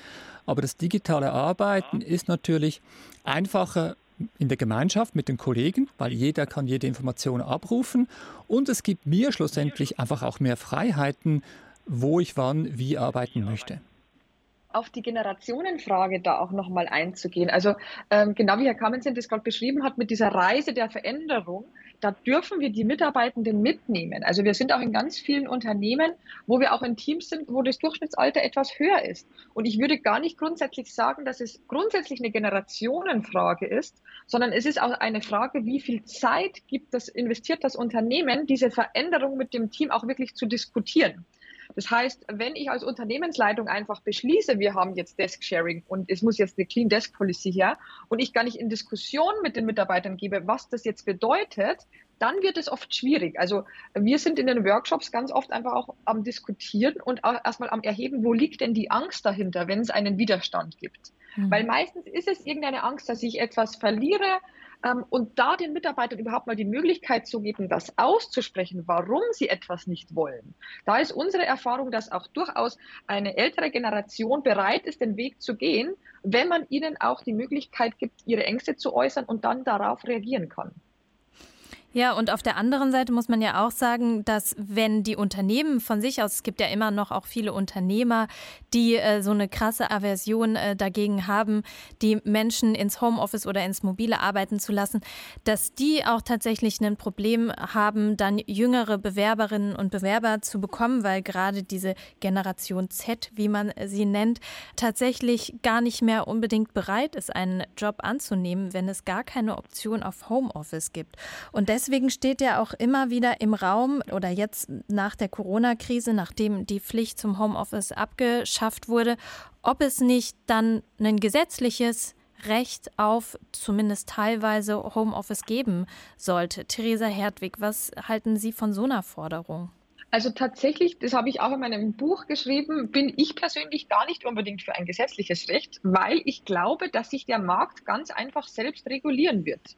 aber das digitale Arbeiten ist natürlich einfacher in der Gemeinschaft mit den Kollegen, weil jeder kann jede Information abrufen. Und es gibt mir schlussendlich einfach auch mehr Freiheiten, wo ich wann wie arbeiten möchte auf die Generationenfrage da auch nochmal einzugehen. Also ähm, genau wie Herr Kamensen das gerade beschrieben hat mit dieser Reise der Veränderung, da dürfen wir die Mitarbeitenden mitnehmen. Also wir sind auch in ganz vielen Unternehmen, wo wir auch in Teams sind, wo das Durchschnittsalter etwas höher ist. Und ich würde gar nicht grundsätzlich sagen, dass es grundsätzlich eine Generationenfrage ist, sondern es ist auch eine Frage, wie viel Zeit gibt das, investiert das Unternehmen, diese Veränderung mit dem Team auch wirklich zu diskutieren. Das heißt, wenn ich als Unternehmensleitung einfach beschließe, wir haben jetzt Desk Sharing und es muss jetzt eine Clean Desk Policy her und ich gar nicht in Diskussion mit den Mitarbeitern gebe, was das jetzt bedeutet, dann wird es oft schwierig. Also wir sind in den Workshops ganz oft einfach auch am Diskutieren und erstmal am Erheben, wo liegt denn die Angst dahinter, wenn es einen Widerstand gibt. Mhm. Weil meistens ist es irgendeine Angst, dass ich etwas verliere, und da den Mitarbeitern überhaupt mal die Möglichkeit zu geben, das auszusprechen, warum sie etwas nicht wollen. Da ist unsere Erfahrung, dass auch durchaus eine ältere Generation bereit ist, den Weg zu gehen, wenn man ihnen auch die Möglichkeit gibt, ihre Ängste zu äußern und dann darauf reagieren kann. Ja, und auf der anderen Seite muss man ja auch sagen, dass wenn die Unternehmen von sich aus, es gibt ja immer noch auch viele Unternehmer, die äh, so eine krasse Aversion äh, dagegen haben, die Menschen ins Homeoffice oder ins Mobile arbeiten zu lassen, dass die auch tatsächlich ein Problem haben, dann jüngere Bewerberinnen und Bewerber zu bekommen, weil gerade diese Generation Z, wie man sie nennt, tatsächlich gar nicht mehr unbedingt bereit ist, einen Job anzunehmen, wenn es gar keine Option auf Homeoffice gibt. Und deswegen deswegen steht ja auch immer wieder im Raum oder jetzt nach der Corona-Krise, nachdem die Pflicht zum Homeoffice abgeschafft wurde, ob es nicht dann ein gesetzliches Recht auf zumindest teilweise Homeoffice geben sollte. Theresa Hertwig, was halten Sie von so einer Forderung? Also tatsächlich, das habe ich auch in meinem Buch geschrieben, bin ich persönlich gar nicht unbedingt für ein gesetzliches Recht, weil ich glaube, dass sich der Markt ganz einfach selbst regulieren wird.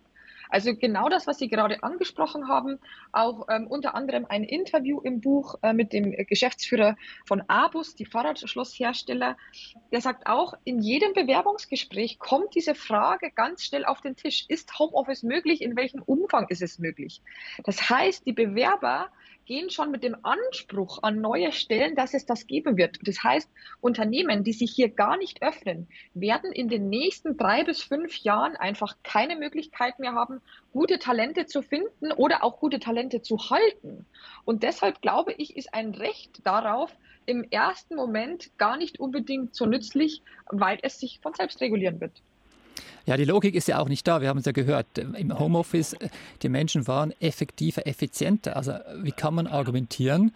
Also genau das, was Sie gerade angesprochen haben, auch ähm, unter anderem ein Interview im Buch äh, mit dem Geschäftsführer von Abus, die Fahrradschlosshersteller, der sagt auch, in jedem Bewerbungsgespräch kommt diese Frage ganz schnell auf den Tisch. Ist Homeoffice möglich? In welchem Umfang ist es möglich? Das heißt, die Bewerber gehen schon mit dem Anspruch an neue Stellen, dass es das geben wird. Das heißt, Unternehmen, die sich hier gar nicht öffnen, werden in den nächsten drei bis fünf Jahren einfach keine Möglichkeit mehr haben, gute Talente zu finden oder auch gute Talente zu halten. Und deshalb glaube ich, ist ein Recht darauf im ersten Moment gar nicht unbedingt so nützlich, weil es sich von selbst regulieren wird. Ja, die Logik ist ja auch nicht da. Wir haben es ja gehört. Im Homeoffice, äh, die Menschen waren effektiver, effizienter. Also wie kann man argumentieren,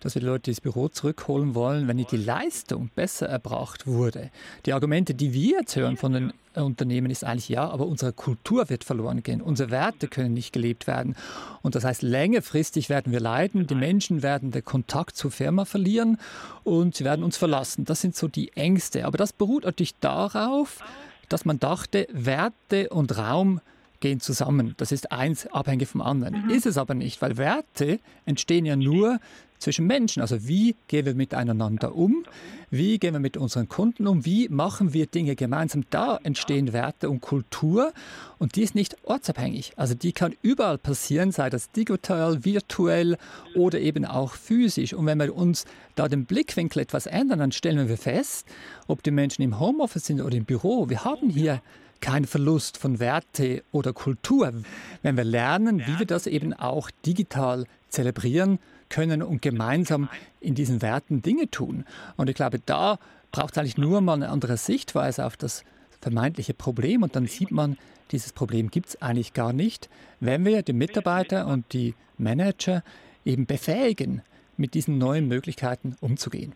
dass wir die Leute ins Büro zurückholen wollen, wenn die Leistung besser erbracht wurde? Die Argumente, die wir jetzt hören von den Unternehmen, ist eigentlich ja, aber unsere Kultur wird verloren gehen. Unsere Werte können nicht gelebt werden. Und das heißt, längerfristig werden wir leiden. Die Menschen werden den Kontakt zur Firma verlieren und sie werden uns verlassen. Das sind so die Ängste. Aber das beruht natürlich darauf, dass man dachte, Werte und Raum gehen zusammen. Das ist eins abhängig vom anderen. Mhm. Ist es aber nicht, weil Werte entstehen ja nur zwischen Menschen. Also wie gehen wir miteinander um? Wie gehen wir mit unseren Kunden um? Wie machen wir Dinge gemeinsam? Da entstehen Werte und Kultur und die ist nicht ortsabhängig. Also die kann überall passieren, sei das digital, virtuell oder eben auch physisch. Und wenn wir uns da den Blickwinkel etwas ändern, dann stellen wir fest, ob die Menschen im Homeoffice sind oder im Büro, wir haben hier kein Verlust von Werte oder Kultur, wenn wir lernen, wie wir das eben auch digital zelebrieren können und gemeinsam in diesen Werten Dinge tun. Und ich glaube, da braucht es eigentlich nur mal eine andere Sichtweise auf das vermeintliche Problem und dann sieht man, dieses Problem gibt es eigentlich gar nicht, wenn wir die Mitarbeiter und die Manager eben befähigen, mit diesen neuen Möglichkeiten umzugehen.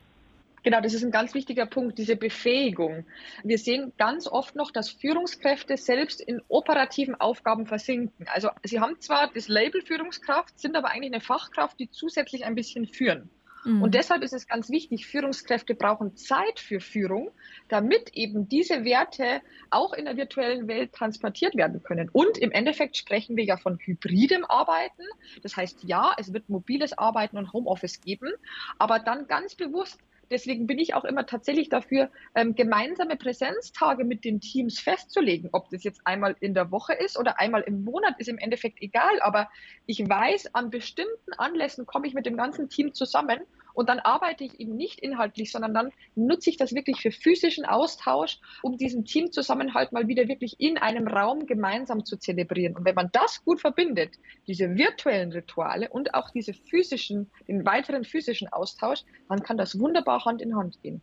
Genau, das ist ein ganz wichtiger Punkt, diese Befähigung. Wir sehen ganz oft noch, dass Führungskräfte selbst in operativen Aufgaben versinken. Also sie haben zwar das Label Führungskraft, sind aber eigentlich eine Fachkraft, die zusätzlich ein bisschen führen. Mhm. Und deshalb ist es ganz wichtig, Führungskräfte brauchen Zeit für Führung, damit eben diese Werte auch in der virtuellen Welt transportiert werden können. Und im Endeffekt sprechen wir ja von hybridem Arbeiten. Das heißt, ja, es wird mobiles Arbeiten und Homeoffice geben, aber dann ganz bewusst Deswegen bin ich auch immer tatsächlich dafür, ähm, gemeinsame Präsenztage mit den Teams festzulegen. Ob das jetzt einmal in der Woche ist oder einmal im Monat, ist im Endeffekt egal. Aber ich weiß, an bestimmten Anlässen komme ich mit dem ganzen Team zusammen und dann arbeite ich eben nicht inhaltlich, sondern dann nutze ich das wirklich für physischen Austausch, um diesen Teamzusammenhalt mal wieder wirklich in einem Raum gemeinsam zu zelebrieren. Und wenn man das gut verbindet, diese virtuellen Rituale und auch diese physischen, den weiteren physischen Austausch, dann kann das wunderbar Hand in Hand gehen.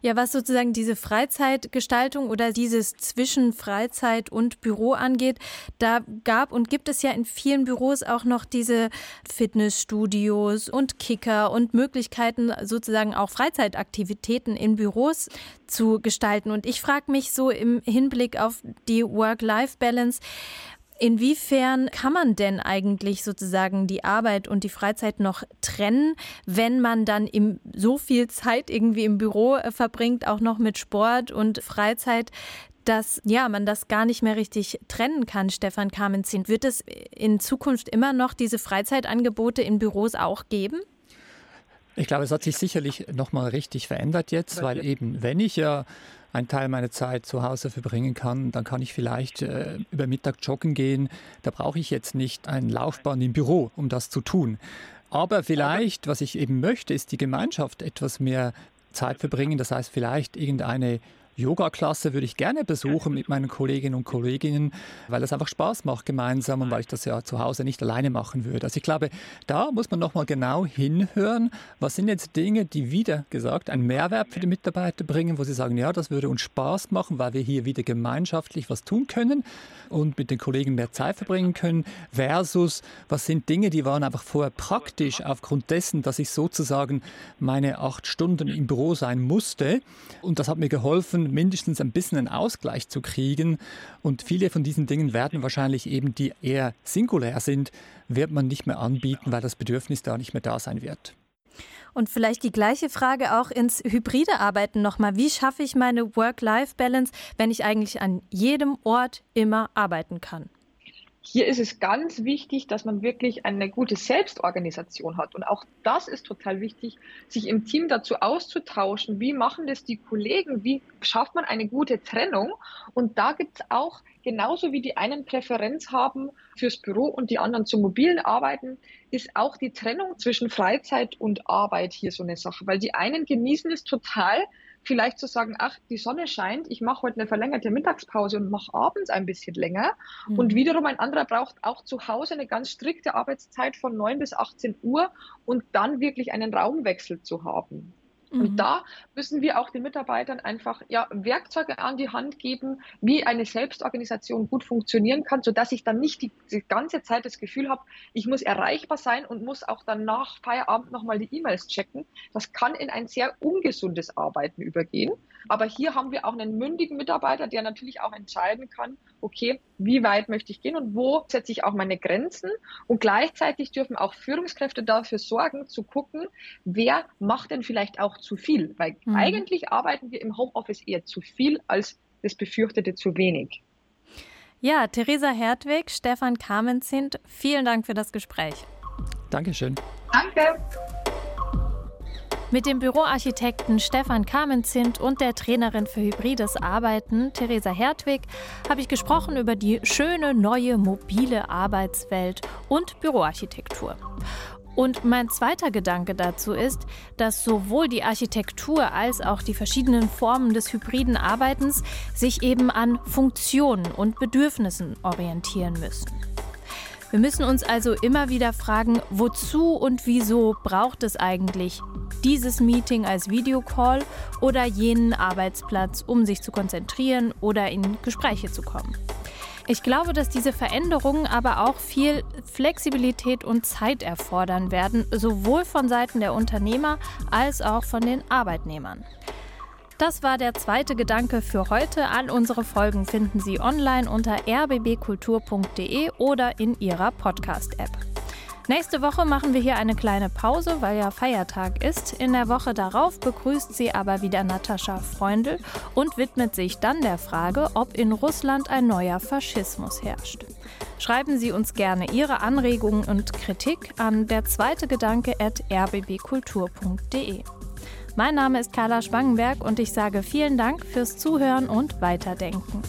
Ja, was sozusagen diese Freizeitgestaltung oder dieses zwischen Freizeit und Büro angeht, da gab und gibt es ja in vielen Büros auch noch diese Fitnessstudios und Kicker und Möglichkeiten, sozusagen auch Freizeitaktivitäten in Büros zu gestalten. Und ich frage mich so im Hinblick auf die Work-Life-Balance, Inwiefern kann man denn eigentlich sozusagen die Arbeit und die Freizeit noch trennen, wenn man dann im, so viel Zeit irgendwie im Büro äh, verbringt, auch noch mit Sport und Freizeit, dass ja, man das gar nicht mehr richtig trennen kann, Stefan Kamenzin. Wird es in Zukunft immer noch diese Freizeitangebote in Büros auch geben? Ich glaube, es hat sich sicherlich nochmal richtig verändert jetzt, weil eben, wenn ich ja einen Teil meiner Zeit zu Hause verbringen kann, dann kann ich vielleicht äh, über Mittag joggen gehen. Da brauche ich jetzt nicht einen Laufbahn im Büro, um das zu tun. Aber vielleicht, was ich eben möchte, ist die Gemeinschaft etwas mehr Zeit verbringen. Das heißt vielleicht irgendeine Yoga-Klasse würde ich gerne besuchen mit meinen Kolleginnen und Kollegen, weil es einfach Spaß macht gemeinsam und weil ich das ja zu Hause nicht alleine machen würde. Also ich glaube, da muss man nochmal genau hinhören, was sind jetzt Dinge, die wieder gesagt einen Mehrwert für die Mitarbeiter bringen, wo sie sagen, ja, das würde uns Spaß machen, weil wir hier wieder gemeinschaftlich was tun können und mit den Kollegen mehr Zeit verbringen können, versus was sind Dinge, die waren einfach vorher praktisch aufgrund dessen, dass ich sozusagen meine acht Stunden im Büro sein musste und das hat mir geholfen, versuchen, mindestens ein bisschen einen Ausgleich zu kriegen. Und viele von diesen Dingen werden wahrscheinlich eben, die eher singulär sind, wird man nicht mehr anbieten, weil das Bedürfnis da nicht mehr da sein wird. Und vielleicht die gleiche Frage auch ins hybride Arbeiten nochmal. Wie schaffe ich meine Work-Life-Balance, wenn ich eigentlich an jedem Ort immer arbeiten kann? Hier ist es ganz wichtig, dass man wirklich eine gute Selbstorganisation hat. Und auch das ist total wichtig, sich im Team dazu auszutauschen. Wie machen das die Kollegen? Wie schafft man eine gute Trennung? Und da gibt es auch, genauso wie die einen Präferenz haben fürs Büro und die anderen zum mobilen Arbeiten, ist auch die Trennung zwischen Freizeit und Arbeit hier so eine Sache. Weil die einen genießen es total, vielleicht zu sagen, ach, die Sonne scheint, ich mache heute eine verlängerte Mittagspause und mache abends ein bisschen länger. Mhm. Und wiederum ein anderer braucht auch zu Hause eine ganz strikte Arbeitszeit von 9 bis 18 Uhr und dann wirklich einen Raumwechsel zu haben. Und mhm. da müssen wir auch den Mitarbeitern einfach ja, Werkzeuge an die Hand geben, wie eine Selbstorganisation gut funktionieren kann, sodass ich dann nicht die, die ganze Zeit das Gefühl habe, ich muss erreichbar sein und muss auch dann nach Feierabend nochmal die E-Mails checken. Das kann in ein sehr ungesundes Arbeiten übergehen. Aber hier haben wir auch einen mündigen Mitarbeiter, der natürlich auch entscheiden kann, okay, wie weit möchte ich gehen und wo setze ich auch meine Grenzen. Und gleichzeitig dürfen auch Führungskräfte dafür sorgen, zu gucken, wer macht denn vielleicht auch zu viel. Weil mhm. eigentlich arbeiten wir im Homeoffice eher zu viel als das befürchtete zu wenig. Ja, Theresa Hertwig, Stefan Kamenzind, vielen Dank für das Gespräch. Dankeschön. Danke. Mit dem Büroarchitekten Stefan Kamenzind und der Trainerin für hybrides Arbeiten, Theresa Hertwig, habe ich gesprochen über die schöne neue mobile Arbeitswelt und Büroarchitektur. Und mein zweiter Gedanke dazu ist, dass sowohl die Architektur als auch die verschiedenen Formen des hybriden Arbeitens sich eben an Funktionen und Bedürfnissen orientieren müssen. Wir müssen uns also immer wieder fragen, wozu und wieso braucht es eigentlich dieses Meeting als Videocall oder jenen Arbeitsplatz, um sich zu konzentrieren oder in Gespräche zu kommen. Ich glaube, dass diese Veränderungen aber auch viel Flexibilität und Zeit erfordern werden, sowohl von Seiten der Unternehmer als auch von den Arbeitnehmern. Das war der zweite Gedanke für heute. All unsere Folgen finden Sie online unter rbbkultur.de oder in Ihrer Podcast-App. Nächste Woche machen wir hier eine kleine Pause, weil ja Feiertag ist. In der Woche darauf begrüßt sie aber wieder Natascha Freundl und widmet sich dann der Frage, ob in Russland ein neuer Faschismus herrscht. Schreiben Sie uns gerne Ihre Anregungen und Kritik an der zweite Gedanke at rbbkultur.de. Mein Name ist Carla Spangenberg und ich sage vielen Dank fürs Zuhören und Weiterdenken.